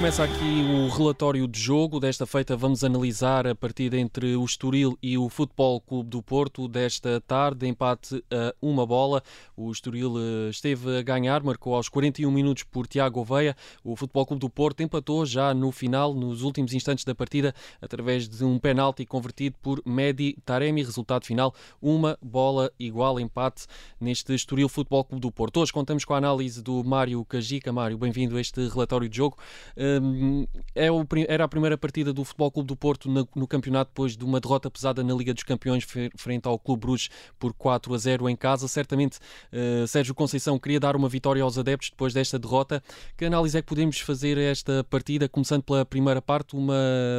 Começa aqui o relatório de jogo. Desta feita vamos analisar a partida entre o Estoril e o Futebol Clube do Porto desta tarde, empate a uma bola. O Estoril eh, esteve a ganhar, marcou aos 41 minutos por Tiago Oveia. O Futebol Clube do Porto empatou já no final, nos últimos instantes da partida, através de um penalti convertido por Medi Taremi. Resultado final, uma bola igual, empate neste Estoril Futebol Clube do Porto. Hoje contamos com a análise do Mário Cajica. Mário, bem-vindo a este relatório de jogo. É o, era a primeira partida do Futebol Clube do Porto no, no, campeonato depois de uma derrota pesada na Liga dos Campeões frente ao Clube Bruges por 4 a 0 em casa. Certamente uh, Sérgio Conceição queria dar uma vitória aos adeptos depois desta derrota. Que análise é que podemos fazer esta partida, começando pela primeira parte, uma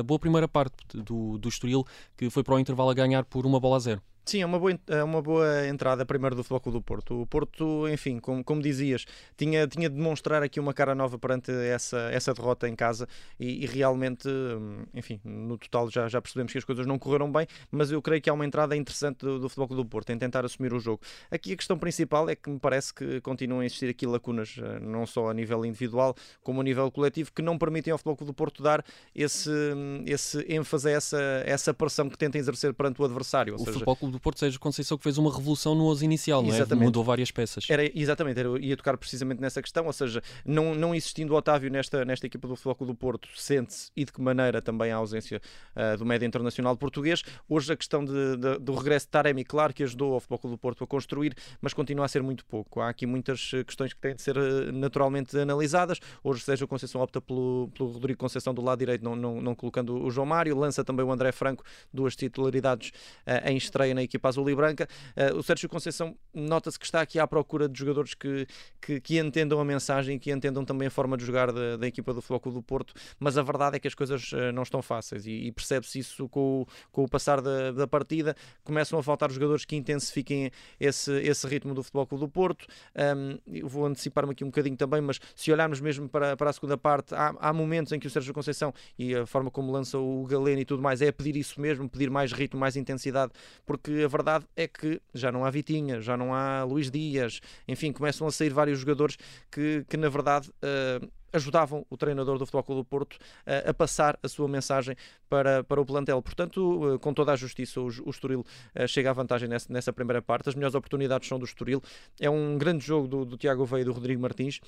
boa primeira parte do, do Estoril, que foi para o intervalo a ganhar por uma bola a zero? Sim, é uma boa, é uma boa entrada primeiro do Futebol do Porto. O Porto, enfim, como, como dizias, tinha, tinha de demonstrar aqui uma cara nova perante essa, essa derrota em casa e, e, realmente, hum, enfim, no total já, já percebemos que as coisas não correram bem, mas eu creio que há uma entrada interessante do, do Futebol do Porto em tentar assumir o jogo. Aqui a questão principal é que me parece que continuam a existir aqui lacunas, eh, não só a nível individual como a nível coletivo, que não permitem ao Futebol do Porto dar esse, hum, esse ênfase essa, essa pressão que tenta exercer perante o adversário. Ou o seja, do Porto Sérgio Conceição que fez uma revolução no 11 inicial, não é? Mudou várias peças. Era, exatamente, era, ia tocar precisamente nessa questão, ou seja, não, não existindo o Otávio nesta, nesta equipa do Futebol do Porto, sente-se e de que maneira também a ausência uh, do médio internacional português. Hoje a questão de, de, do regresso de Taremi, claro que ajudou ao Futebol do Porto a construir, mas continua a ser muito pouco. Há aqui muitas eh, questões que têm de ser uh, naturalmente analisadas. Hoje Sérgio Conceição opta pelo, pelo Rodrigo Conceição do lado direito, não, não, não colocando o João Mário, lança também o André Franco, duas titularidades uh, em estreia na equipa azul e branca. Uh, o Sérgio Conceição nota-se que está aqui à procura de jogadores que, que, que, entendam a mensagem que entendam também a forma de jogar da, da equipa do Floco do Porto, mas a verdade é que as coisas uh, não estão fáceis e, e percebe-se isso com o, com o passar da, da partida. Começam a faltar jogadores que intensifiquem esse, esse ritmo do Futebol do Porto. Um, vou antecipar-me aqui um bocadinho também, mas se olharmos mesmo para, para a segunda parte, há, há momentos em que o Sérgio Conceição e a forma como lança o Galeno e tudo mais é pedir isso mesmo, pedir mais ritmo, mais intensidade, porque a verdade é que já não há Vitinha, já não há Luís Dias, enfim, começam a sair vários jogadores que, que na verdade. Uh, ajudavam o treinador do Futebol Clube do Porto uh, a passar a sua mensagem para, para o plantel. Portanto, uh, com toda a justiça, o, o Estoril uh, chega à vantagem nessa, nessa primeira parte. As melhores oportunidades são do Estoril. É um grande jogo do, do Tiago Veia e do Rodrigo Martins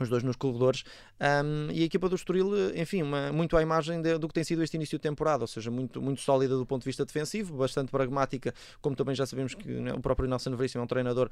os dois nos corredores, um, e a equipa do Estoril, enfim, uma, muito à imagem de, do que tem sido este início de temporada, ou seja, muito, muito sólida do ponto de vista defensivo, bastante pragmática, como também já sabemos que né, o próprio Nelson Veríssimo é um treinador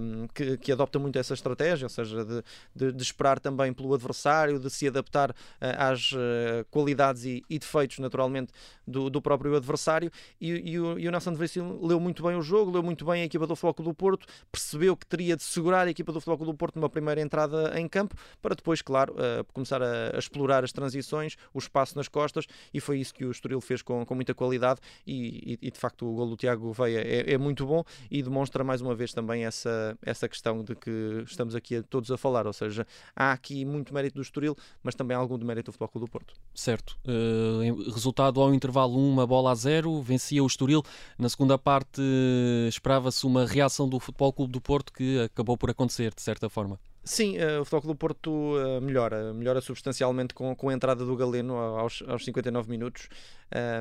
um, que, que, adopta muito essa estratégia, ou seja, de, de, de esperar também pelo adversário, de se adaptar uh, às uh, qualidades e, e, defeitos, naturalmente, do, do próprio adversário, e, e, o, e o Nelson Veríssimo leu muito bem o jogo, leu muito bem a equipa do Floco do Porto, percebeu que teria de segurar a equipa do Floco do Porto numa primeira entrada em campo, para depois, claro, uh, começar a, a, explorar as transições, o espaço nas costas, e foi isso que o Estoril fez com, com muita qualidade, e, e, de facto o gol do Tiago Veia é, é, muito bom e demonstra mais uma vez também essa, essa questão de que estamos aqui todos a falar, ou seja, há aqui muito mérito do Estoril, mas também algum de mérito do Futebol Clube do Porto. Certo. Uh, resultado ao intervalo uma bola a zero, vencia o Estoril. Na segunda parte esperava-se uma reação do Futebol Clube do Porto que acabou por acontecer, de certa forma. Sim, uh, o Futebol do Porto uh, melhora, melhora substancialmente com, com a entrada do Galeno aos, aos 59 minutos.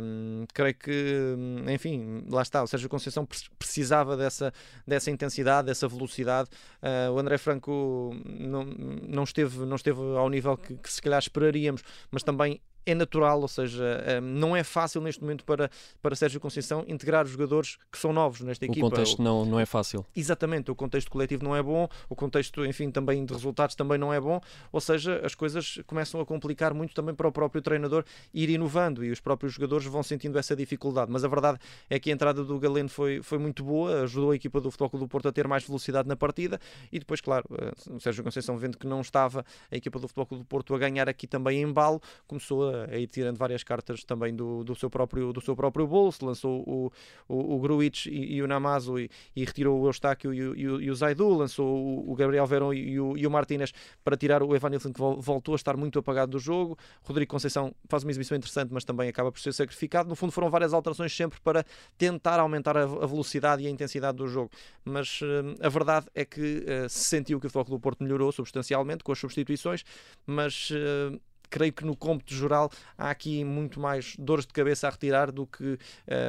Um, creio que, enfim, lá está, o Sérgio Conceição precisava dessa, dessa intensidade, dessa velocidade. Uh, o André Franco não, não, esteve, não esteve ao nível que, que se calhar esperaríamos, mas também é natural, ou seja, eh, não é fácil neste momento para, para Sérgio Conceição integrar os jogadores que são novos nesta equipa. O contexto não, não é fácil. Exatamente, o contexto coletivo não é bom, o contexto, enfim, também de resultados também não é bom, ou seja, as coisas começam a complicar muito também para o próprio treinador ir inovando e os próprios jogadores vão sentindo essa dificuldade. Mas a verdade é que a entrada do Galeno foi, foi muito boa, ajudou a equipa do Futebol do Porto a ter mais velocidade na partida e depois, claro, eh, o Sérgio Conceição vendo que não estava a equipa do Futebol do Porto a ganhar aqui também em embalo, começou a a ir tirando várias cartas também do, do, seu, próprio, do seu próprio bolso, lançou o, o, o Gruitch e, e, o Namazo e, e, retirou o Eustáquio e e e o Zaidu, lançou o, o Gabriel Verón e o, e o Martínez para tirar o Evanilson que voltou a estar muito apagado do jogo, Rodrigo Conceição faz uma exibição interessante mas também acaba por ser sacrificado, no fundo foram várias alterações sempre para tentar aumentar a, a velocidade e a intensidade do jogo, mas uh, a verdade é que uh, se sentiu que o Futebol do Porto melhorou substancialmente com as substituições, mas uh, creio que no cômputo geral há aqui muito mais dores de cabeça a retirar do que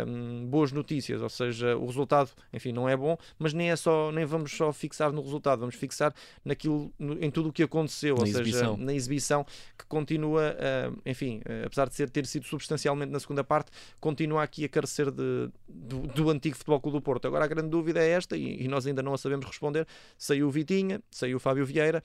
um, boas notícias, ou seja, o resultado, enfim, não é bom, mas nem é só, nem vamos só fixar no resultado, vamos fixar naquilo, no, em tudo o que aconteceu, na ou exibição. seja, na exibição que continua, uh, enfim, uh, apesar de ser, ter sido substancialmente na segunda parte, continua aqui a carecer de, do, do antigo Futebol Clube do Porto. Agora a grande dúvida é esta, e, e nós ainda não a sabemos responder, saiu o Vitinha, saiu o Fábio Vieira,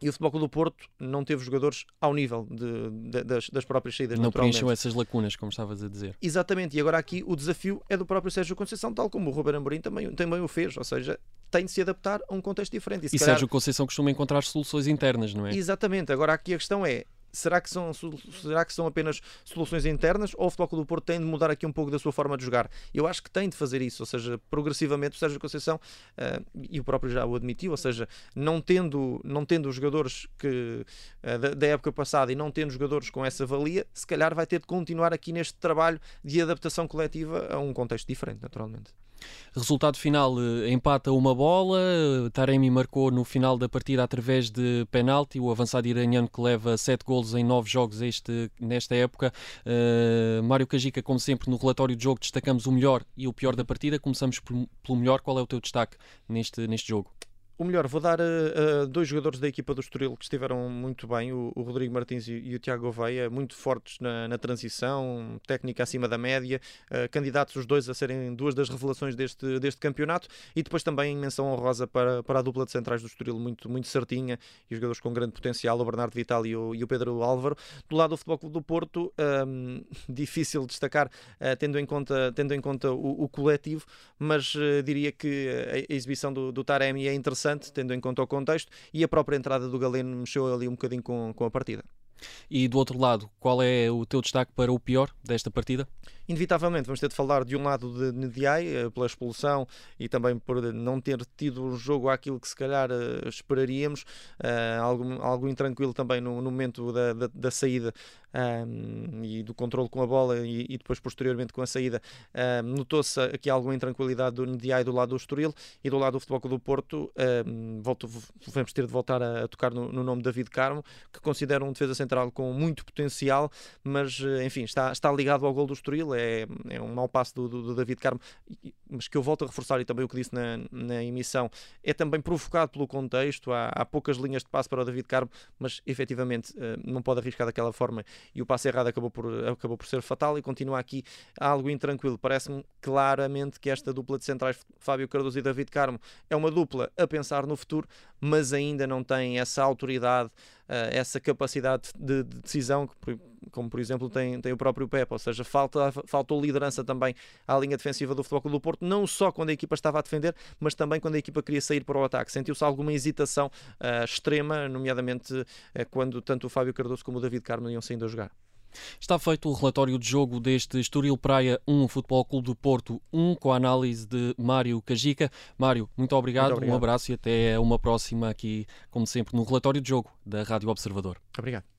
e o Futebol Clube do Porto não teve jogadores ao nível de, de, das, das, próprias saídas. Não preencheu essas lacunas, como estavas a dizer. Exatamente, e agora aqui o desafio é do próprio Sérgio Conceição, tal como o Ruben Amorim também, também o fez, ou seja, tem de se adaptar a um contexto diferente. E, e calhar... Sérgio Conceição costuma encontrar soluções internas, não é? Exatamente, agora aqui a questão é, será que são, será que são apenas soluções internas ou o Futebol Clube do Porto tem de mudar aqui um pouco da sua forma de jogar? Eu acho que tem de fazer isso, ou seja, progressivamente o Sérgio Conceição, uh, e o próprio já o admitiu, ou seja, não tendo, não tendo os jogadores que, uh, da, da, época passada e não tendo jogadores com essa valia, se calhar vai ter de continuar aqui neste trabalho de adaptação coletiva a um contexto diferente, naturalmente. Resultado final, eh, empata uma bola. Taremi marcou no final da partida através de penalti. O avançado iraniano que leva sete golos em nove jogos este, nesta época. Uh, Mário Cajica, como sempre, no relatório de jogo destacamos o melhor e o pior da partida. Começamos pelo melhor. Qual é o teu destaque neste, neste jogo? O melhor, vou dar uh, dois jogadores da equipa do Estoril que estiveram muito bem, o, o Rodrigo Martins e, e, o Tiago Gouveia, muito fortes na, na, transição, técnica acima da média, uh, candidatos os dois a serem duas das revelações deste, deste campeonato e depois também menção honrosa para, para a dupla de centrais do Estoril, muito, muito certinha e jogadores com grande potencial, o Bernardo Vital e o, e o Pedro Álvaro. Do lado do Futebol Clube do Porto, um, difícil destacar uh, tendo em conta, tendo em conta o, o coletivo, mas diria que a, a exibição do, do Taremi é interessante interessante, tendo em conta o contexto, e a própria entrada do Galeno mexeu ali um bocadinho com, com a partida. E do outro lado, qual é o teu destaque para o pior desta partida? Inevitavelmente vamos ter de falar de um lado de Ndiaye, eh, pela expulsão e também por não ter tido um jogo àquilo que se calhar uh, esperaríamos, uh, algo, algo intranquilo também no, no momento da, da, da saída um, e do controle com a bola e, e depois posteriormente com a saída. Um, Notou-se aqui alguma intranquilidade do Ndiaye do lado do Estoril e do lado do Futebol do Porto um, volto, vamos ter de voltar a, a tocar no, no, nome de David Carmo, que considero um defesa central com muito potencial, mas enfim, está, está ligado ao gol do Estoril, é, é um mau passo do, do, do, David Carmo, mas que eu volto a reforçar e também o que disse na, na emissão, é também provocado pelo contexto. Há, há poucas linhas de passo para o David Carmo, mas efetivamente eh, não pode arriscar daquela forma e o passo errado acabou por, acabou por ser fatal e continua aqui algo intranquilo. Parece-me claramente que esta dupla de centrais, Fábio Cardoso e David Carmo, é uma dupla a pensar no futuro, mas ainda não tem essa autoridade, eh, essa capacidade de, decisão, como por exemplo tem, tem o próprio Pepe, ou seja, falta, faltou liderança também à linha defensiva do Futebol Clube do Porto, não só quando a equipa estava a defender, mas também quando a equipa queria sair para o ataque. Sentiu-se alguma hesitação uh, extrema, nomeadamente uh, quando tanto o Fábio Cardoso como o David Carmo iam saindo a jogar. Está feito o relatório de jogo deste Estoril Praia 1, Futebol Clube do Porto 1, com a análise de Mário Cajica. Mário, muito obrigado, muito obrigado, um abraço e até uma próxima aqui, como sempre, no relatório de jogo da Rádio Observador. Obrigado.